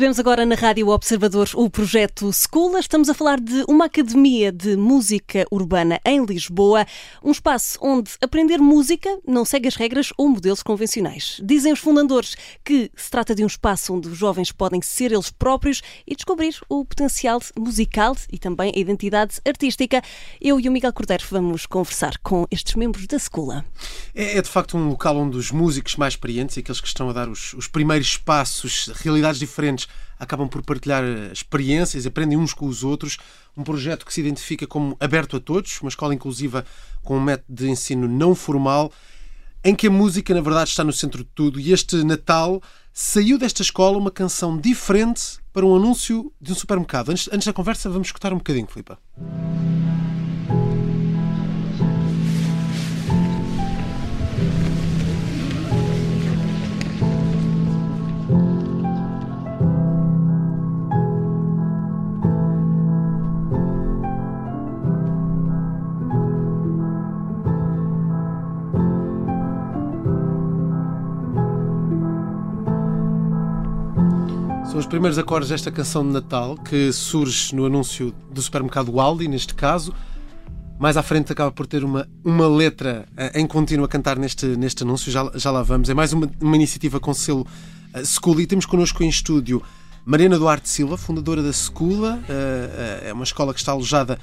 Recebemos agora na Rádio Observador o projeto Schoola. Estamos a falar de uma academia de música urbana em Lisboa, um espaço onde aprender música não segue as regras ou modelos convencionais. Dizem os fundadores que se trata de um espaço onde os jovens podem ser eles próprios e descobrir o potencial musical e também a identidade artística. Eu e o Miguel Cordeiro vamos conversar com estes membros da Schoola. É, é de facto um local onde os músicos mais experientes e aqueles que estão a dar os, os primeiros passos, realidades diferentes acabam por partilhar eh, experiências, aprendem uns com os outros. Um projeto que se identifica como aberto a todos, uma escola inclusiva com um método de ensino não formal, em que a música, na verdade, está no centro de tudo. E este Natal saiu desta escola uma canção diferente para um anúncio de um supermercado. Antes, antes da conversa, vamos escutar um bocadinho, Filipe. Primeiros acordes desta canção de Natal que surge no anúncio do supermercado Aldi, neste caso. Mais à frente acaba por ter uma, uma letra eh, em contínuo a cantar neste, neste anúncio, já, já lá vamos. É mais uma, uma iniciativa com selo uh, School e temos connosco em estúdio Mariana Duarte Silva, fundadora da uh, uh, é uma escola que está alojada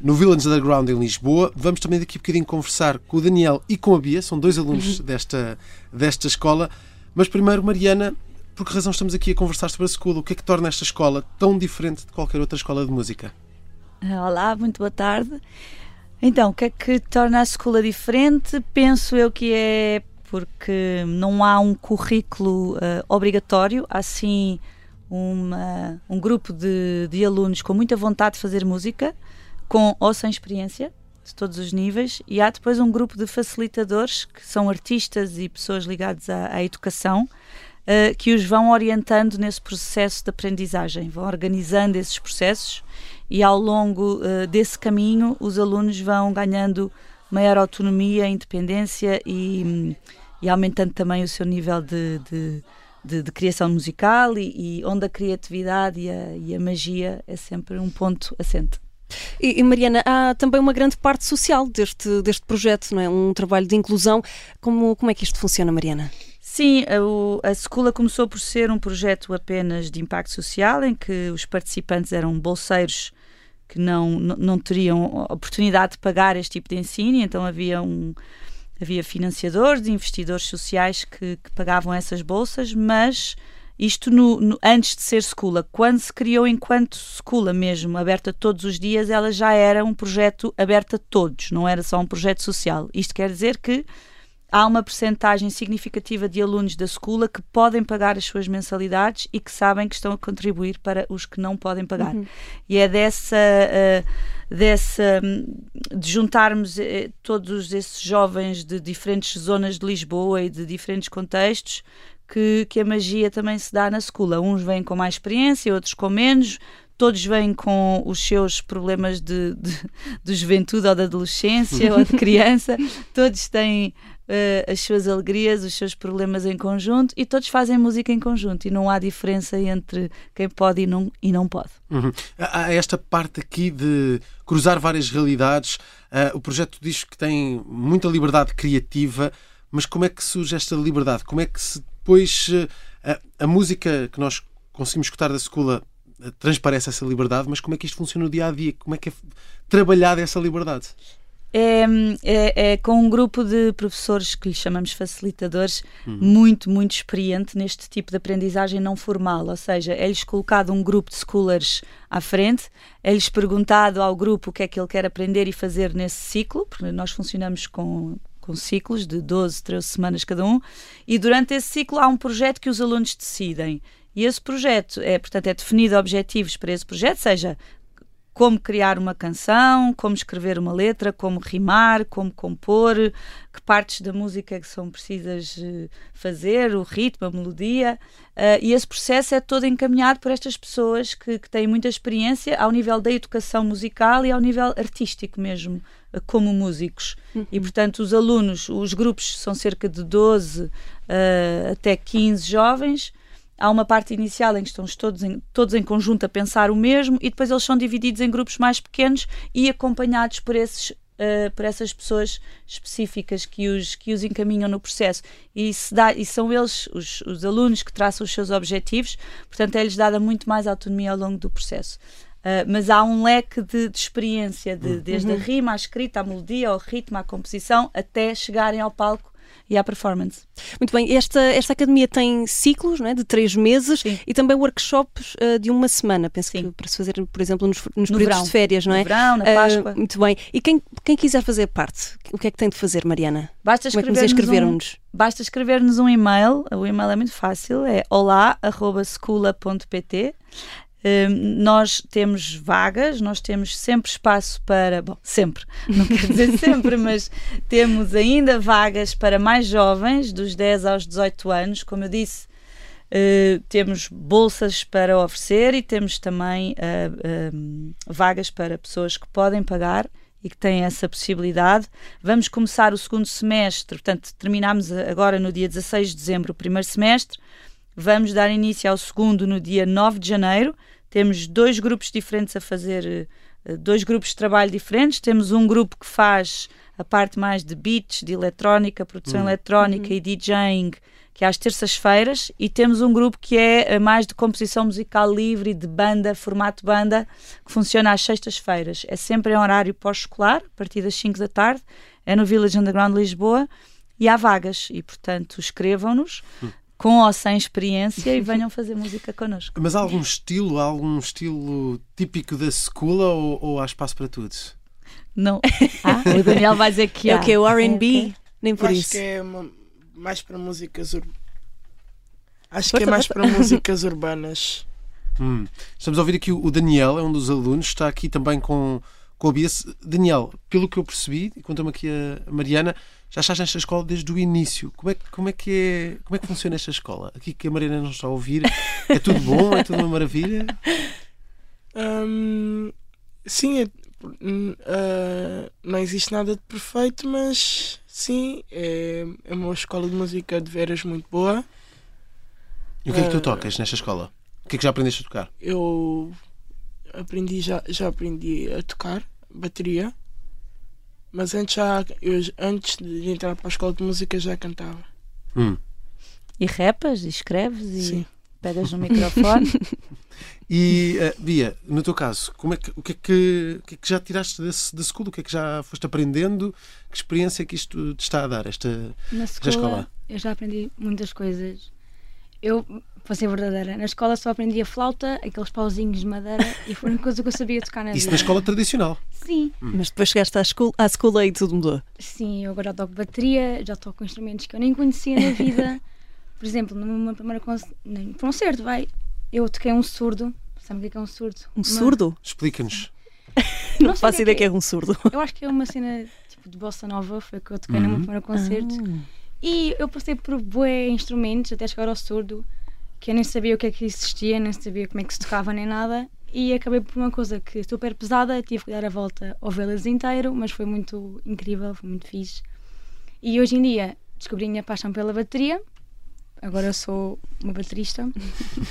no Village Underground em Lisboa. Vamos também daqui a bocadinho conversar com o Daniel e com a Bia, são dois alunos uhum. desta, desta escola. Mas primeiro, Mariana, por que razão estamos aqui a conversar sobre a escola? O que é que torna esta escola tão diferente de qualquer outra escola de música? Olá, muito boa tarde. Então, o que é que torna a escola diferente? Penso eu que é porque não há um currículo uh, obrigatório, há sim uma, um grupo de, de alunos com muita vontade de fazer música, com ou sem experiência, de todos os níveis, e há depois um grupo de facilitadores, que são artistas e pessoas ligadas à, à educação, uh, que os vão orientando nesse processo de aprendizagem, vão organizando esses processos e ao longo uh, desse caminho os alunos vão ganhando maior autonomia, independência e, e aumentando também o seu nível de, de, de, de criação musical e, e, onde a criatividade e a, e a magia é sempre um ponto assente. E, e, Mariana, há também uma grande parte social deste, deste projeto, não é? Um trabalho de inclusão. Como, como é que isto funciona, Mariana? Sim, a, a escola começou por ser um projeto apenas de impacto social, em que os participantes eram bolseiros que não, não teriam oportunidade de pagar este tipo de ensino, então havia um havia financiadores, investidores sociais que, que pagavam essas bolsas, mas isto no, no, antes de ser escola, quando se criou enquanto escola mesmo, aberta todos os dias, ela já era um projeto aberto a todos, não era só um projeto social. Isto quer dizer que há uma percentagem significativa de alunos da escola que podem pagar as suas mensalidades e que sabem que estão a contribuir para os que não podem pagar. Uhum. E é dessa, uh, dessa de juntarmos uh, todos esses jovens de diferentes zonas de Lisboa e de diferentes contextos que, que a magia também se dá na escola. Uns vêm com mais experiência, outros com menos, todos vêm com os seus problemas de, de, de juventude ou de adolescência ou de criança, todos têm as suas alegrias, os seus problemas em conjunto e todos fazem música em conjunto e não há diferença entre quem pode e não, e não pode. Uhum. Há esta parte aqui de cruzar várias realidades. Uh, o projeto diz que tem muita liberdade criativa, mas como é que surge esta liberdade? Como é que se depois uh, a, a música que nós conseguimos escutar da escola transparece essa liberdade, mas como é que isto funciona no dia a dia? Como é que é trabalhada essa liberdade? É, é, é, com um grupo de professores que lhe chamamos facilitadores, uhum. muito, muito experiente neste tipo de aprendizagem não formal. Ou seja, é-lhes colocado um grupo de scholars à frente, é-lhes perguntado ao grupo o que é que ele quer aprender e fazer nesse ciclo, porque nós funcionamos com, com ciclos de 12, 13 semanas cada um, e durante esse ciclo há um projeto que os alunos decidem. E esse projeto é, portanto, é definido objetivos para esse projeto, seja como criar uma canção, como escrever uma letra, como rimar, como compor, que partes da música é que são precisas eh, fazer, o ritmo, a melodia. Uh, e esse processo é todo encaminhado por estas pessoas que, que, têm muita experiência ao nível da educação musical e ao nível artístico mesmo, uh, como músicos. Uhum. E, portanto, os alunos, os grupos são cerca de 12 uh, até 15 jovens há uma parte inicial em que estão todos em, todos em conjunto a pensar o mesmo e depois eles são divididos em grupos mais pequenos e acompanhados por esses Uh, por essas pessoas específicas que os, que os encaminham no processo. E, se dá, e são eles, os, os alunos, que traçam os seus objetivos, portanto, é-lhes dada muito mais autonomia ao longo do processo. Uh, mas há um leque de, de experiência, de, desde uhum. a rima, à escrita, à melodia, ao ritmo, à composição, até chegarem ao palco e à performance. Muito bem, esta, esta academia tem ciclos não é, de três meses Sim. e também workshops uh, de uma semana, penso Sim. que para se fazer, por exemplo, nos, nos no períodos verão. de férias, não é? No verão, na Páscoa. Uh, muito bem. E quem, quem quiser fazer parte, o que é que tem de fazer, Mariana? Basta escrever-nos. Um, basta escrever-nos um e-mail, o e-mail é muito fácil, é olá.scula.pt nós temos vagas, nós temos sempre espaço para. Bom, sempre, não quero dizer sempre, mas temos ainda vagas para mais jovens, dos 10 aos 18 anos. Como eu disse, uh, temos bolsas para oferecer e temos também uh, uh, vagas para pessoas que podem pagar e que têm essa possibilidade. Vamos começar o segundo semestre, portanto, terminamos agora no dia 16 de dezembro o primeiro semestre. Vamos dar início ao segundo no dia 9 de janeiro. Temos dois grupos diferentes a fazer, eh, dois grupos de trabalho diferentes. Temos um grupo que faz a parte mais de beats, de eletrónica, produção uhum. eletrónica uhum. e DJing, que é às terças-feiras, e temos um grupo que é eh, mais de composição musical livre, de banda, formato banda, que funciona às sextas-feiras. É sempre em horário pós-escolar, a partir das 5 da tarde, é no Village Underground Lisboa, e há vagas, e portanto escrevam-nos. Uhum com ou sem experiência e venham fazer música connosco. Mas há algum estilo, há algum estilo típico da escola ou, ou há espaço para todos? Não. Ah, o Daniel vai dizer que é o que? O R&B? Nem por acho isso. Acho que é uma, mais para músicas urbanas. Acho que é mais para músicas urbanas. Hum. Estamos a ouvir aqui o Daniel, é um dos alunos, está aqui também com, com a Bia. Daniel, pelo que eu percebi, e conta-me aqui a Mariana, já estás nesta escola desde o início. Como é, como é, que, é, como é que funciona esta escola? Aqui que a Mariana não está a ouvir, é tudo bom? É tudo uma maravilha? Um, sim, uh, não existe nada de perfeito, mas sim, é, é uma escola de música de veras muito boa. E o que é que tu tocas nesta escola? O que é que já aprendeste a tocar? Eu aprendi, já, já aprendi a tocar bateria. Mas antes, já, eu, antes de entrar para a escola de música já cantava. Hum. E repas, e escreves, e Sim. pegas no microfone. e, uh, Bia, no teu caso, como é que, o, que é que, o que é que já tiraste desse, da escola? O que é que já foste aprendendo? Que experiência é que isto te está a dar, esta, Na escola, escola? Eu já aprendi muitas coisas. Eu para ser verdadeira. Na escola só aprendia flauta, aqueles pauzinhos de madeira e foi a única coisa que eu sabia tocar na Isso vida. na escola tradicional? Sim. Hum. Mas depois chegaste à escola, à escola e tudo mudou? Sim, eu agora já toco bateria, já toco instrumentos que eu nem conhecia na vida. Por exemplo, numa primeira concerto, vai, eu toquei um surdo. Sabe o que é, é um surdo? Um uma... surdo? Explica-nos. Não, não faço ideia que é. que é um surdo. Eu acho que é uma cena tipo de bossa nova, foi que eu toquei uhum. no meu primeiro concerto. Ah. E eu passei por bué instrumentos até chegar ao surdo que eu nem sabia o que é que existia, nem sabia como é que se tocava nem nada. E acabei por uma coisa que super pesada, tive que dar a volta ao velas inteiro, mas foi muito incrível, foi muito fixe. E hoje em dia descobri a minha paixão pela bateria. Agora eu sou uma baterista.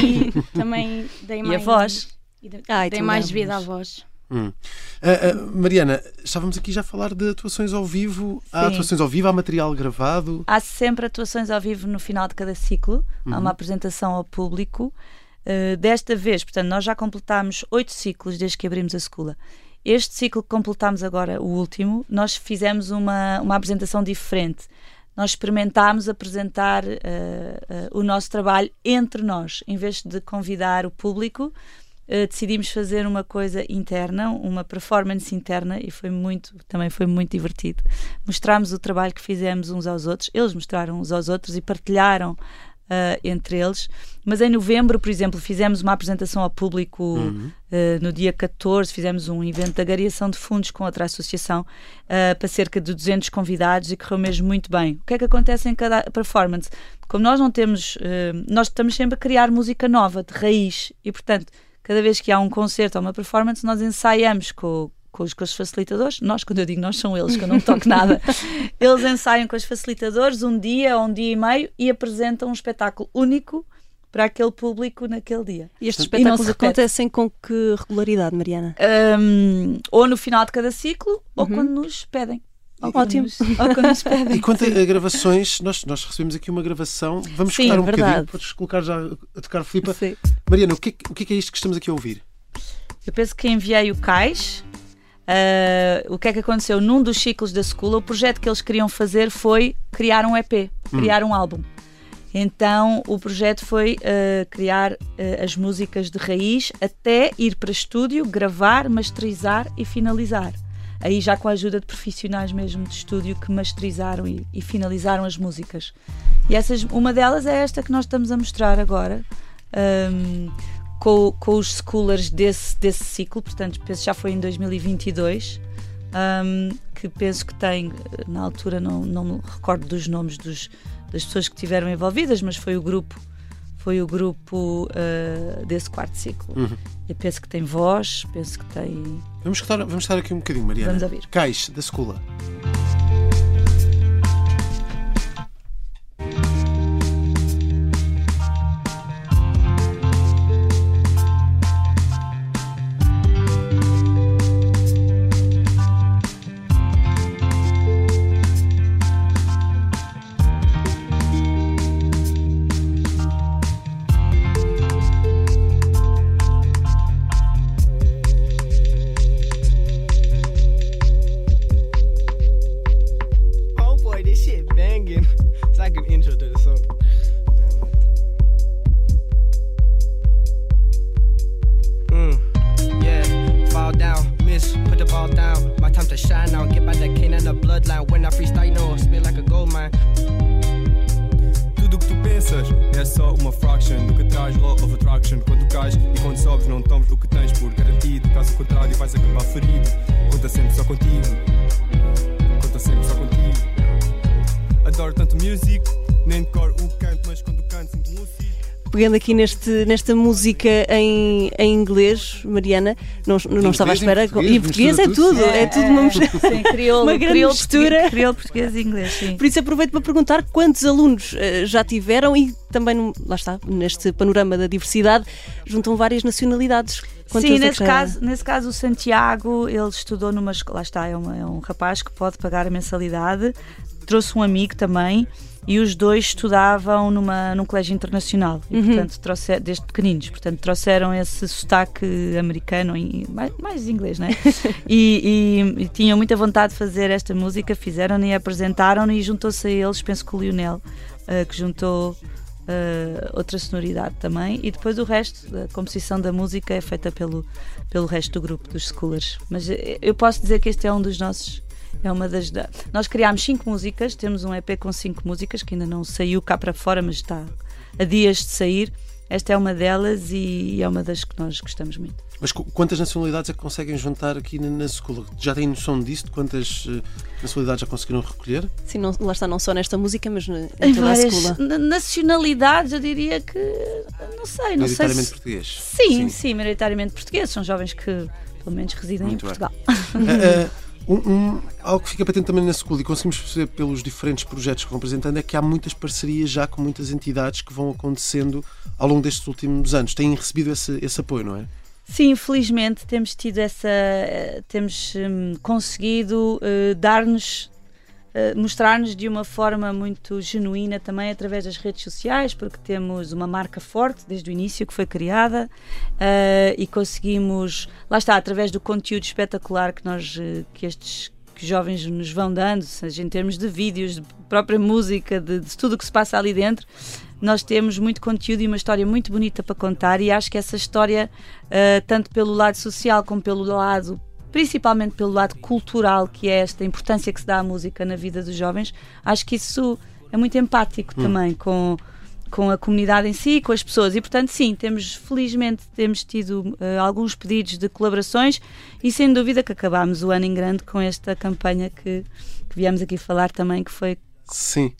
e também dei mais. E a voz? E dei, Ai, dei mais vida à voz. Hum. Uh, uh, Mariana, estávamos aqui já a falar de atuações ao vivo. Sim. Há atuações ao vivo, há material gravado. Há sempre atuações ao vivo no final de cada ciclo. Uhum. Há uma apresentação ao público. Uh, desta vez, portanto, nós já completámos oito ciclos desde que abrimos a escola. Este ciclo que completámos agora, o último, nós fizemos uma, uma apresentação diferente. Nós experimentámos apresentar o nosso trabalho entre nós, em vez de convidar o público uh, decidimos fazer uma coisa interna, uma performance interna e foi muito, também foi muito divertido. Mostramos o trabalho que fizemos uns aos outros, eles mostraram uns aos outros e partilharam Uh, entre eles. Mas em novembro, por exemplo, fizemos uma apresentação ao público uhum. uh, no dia 14, fizemos um evento de agariação de fundos com outra associação para cerca de 200 convidados e correu mesmo muito bem. O que é que acontece em cada performance? Como nós não temos, nós estamos sempre a criar música nova, de raiz, e portanto cada vez que há um concerto ou uma performance, nós ensaiamos com, com os, com os facilitadores. Nós, quando eu digo nós, são eles, que eu não toco nada. Eles ensaiam com os facilitadores um dia ou um dia e meio e apresentam um espetáculo único para aquele público naquele dia. E estes espetáculos acontecem com que regularidade, Mariana? Um, ou no final de cada ciclo, ou Uhum. quando nos pedem. Ótimo. E quanto a gravações, nós, nós recebemos aqui uma gravação. Vamos Sim, escutar um verdade. bocadinho. Podes colocar já a tocar Filipa. Sim. Mariana, o que, é, que- o que é que é isto que estamos aqui a ouvir? Eu penso que enviei o cais. Ah, o que é que aconteceu? Num dos ciclos da escola, o projeto que eles queriam fazer foi criar um EP, criar um álbum. Então o projeto foi ah, criar ah, as músicas de raiz até ir para estúdio, gravar, masterizar e finalizar. Aí já com a ajuda de profissionais mesmo de estúdio que masterizaram e, e finalizaram as músicas. E essas, uma delas é esta que nós estamos a mostrar agora. ahm, com, com os schoolers desse, desse ciclo, portanto, penso já foi em 2022, um, que penso que tem, na altura não, não me recordo dos nomes dos, das pessoas que estiveram envolvidas, mas foi o grupo foi o grupo uh, desse quarto ciclo. Uhum. Eu penso que tem voz, penso que tem. Vamos escutar, vamos estar aqui um bocadinho, Mariana. Vamos ouvir. Cais, da Escola. Que tens por garantido. Caso contrário, vais acabar ferido. Conta sempre só contigo. Conta sempre só contigo. Adoro tanto music, nem decoro o canto, mas quando. Pegando aqui neste, nesta música em, em inglês, Mariana, não, não estava à inglês, em espera. português, E em português é tudo, é tudo uma mistura. Sim, crioulo, Uma grande crioulo, mistura. português- Crioulo, português e inglês, sim. Por isso aproveito para perguntar quantos alunos eh, já tiveram e também, no- lá está, neste panorama da diversidade, juntam várias nacionalidades. Quantas Sim, é nesse caso, nesse caso o Santiago, ele estudou numa escola, lá está, é, uma- é um rapaz que pode pagar a mensalidade, trouxe um amigo também e os dois estudavam numa, num colégio internacional e, Uhum. portanto, trouxer, desde pequeninos, portanto, trouxeram esse sotaque americano, e, mais, mais inglês, né? e, e, e tinham muita vontade de fazer esta música, fizeram e apresentaram e juntou-se a eles, penso que o Lionel, eh, que juntou eh, outra sonoridade também e depois o resto, a composição da música é feita pelo, pelo resto do grupo dos Schoolers. Mas eh, eu posso dizer que este é um dos nossos. É uma das. da- Nós criámos cinco músicas, temos um EP com cinco músicas que ainda não saiu cá para fora, mas está a dias de sair. Esta é uma delas e é uma das que nós gostamos muito. Mas qu- quantas nacionalidades é que conseguem juntar aqui na, escola? Já têm noção disso? De quantas eh, nacionalidades já conseguiram recolher? Sim, não, lá está, não só nesta música, mas na- Em em toda a várias escola. na- nacionalidades, eu diria que. Não sei, não sei. Maioritariamente Se, português. sim, sim, maioritariamente portugueses. São jovens que, pelo menos, residem Muito em. Portugal. Um- um- algo que fica patente também na escola e conseguimos perceber pelos diferentes projetos que vão apresentando é que há muitas parcerias já com muitas entidades que vão acontecendo ao longo destes últimos anos. Têm recebido esse, esse apoio, não é? Sim, felizmente temos tido essa. eh, temos hum, conseguido eh, dar-nos. Eh, mostrar-nos de uma forma muito genuína também através das redes sociais, porque temos uma marca forte desde o início que foi criada eh, e conseguimos, lá está, através do conteúdo espetacular que nós eh, que estes que jovens nos vão dando, seja em termos de vídeos, de própria música, de, de tudo o que se passa ali dentro, nós temos muito conteúdo e uma história muito bonita para contar e acho que essa história, eh, tanto pelo lado social como pelo lado, principalmente pelo lado cultural, que é esta importância que se dá à música na vida dos jovens, acho que isso é muito empático também com com a comunidade em si, com as pessoas. E, portanto, sim, temos, felizmente, temos tido eh, alguns pedidos de colaborações e, sem dúvida, que acabámos o ano em grande com esta campanha que, que viemos aqui falar também, que foi Sim.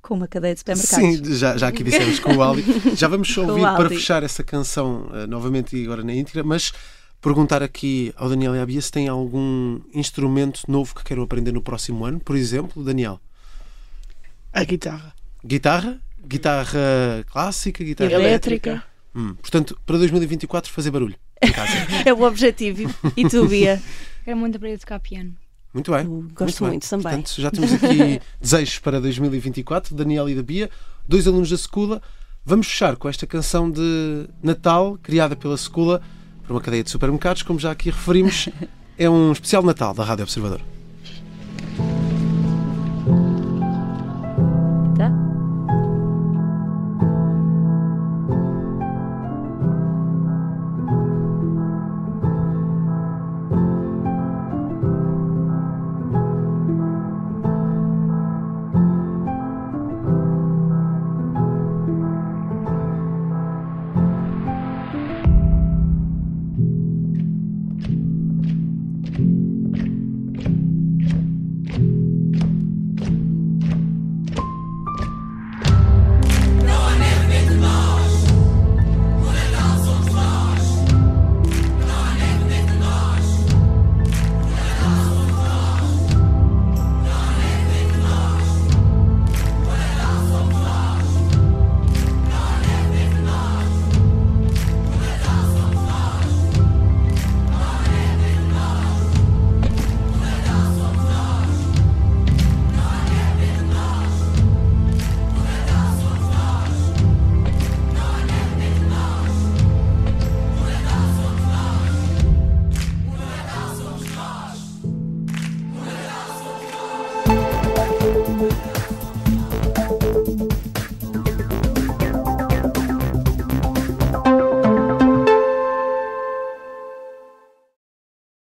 com uma cadeia de supermercados. Sim, já, já aqui dissemos com o Aldi. Já vamos só ouvir para fechar essa canção eh, novamente e agora na íntegra, mas perguntar aqui ao Daniel e à Bia se tem algum instrumento novo que queiram aprender no próximo ano, por exemplo, Daniel. A guitarra. Guitarra? Guitarra clássica, guitarra Elétrica. Hum, Portanto, para 2024 fazer barulho em casa. É o objetivo. E tu, Bia? Quero muito aprender a tocar piano. Muito bem. Eu gosto bem. muito também. Portanto, já temos aqui desejos para 2024, Daniel e da Bia, dois alunos da Secula. Vamos fechar com esta canção de Natal, criada pela Secula, por uma cadeia de supermercados, como já aqui referimos. É um especial Natal da Rádio Observador.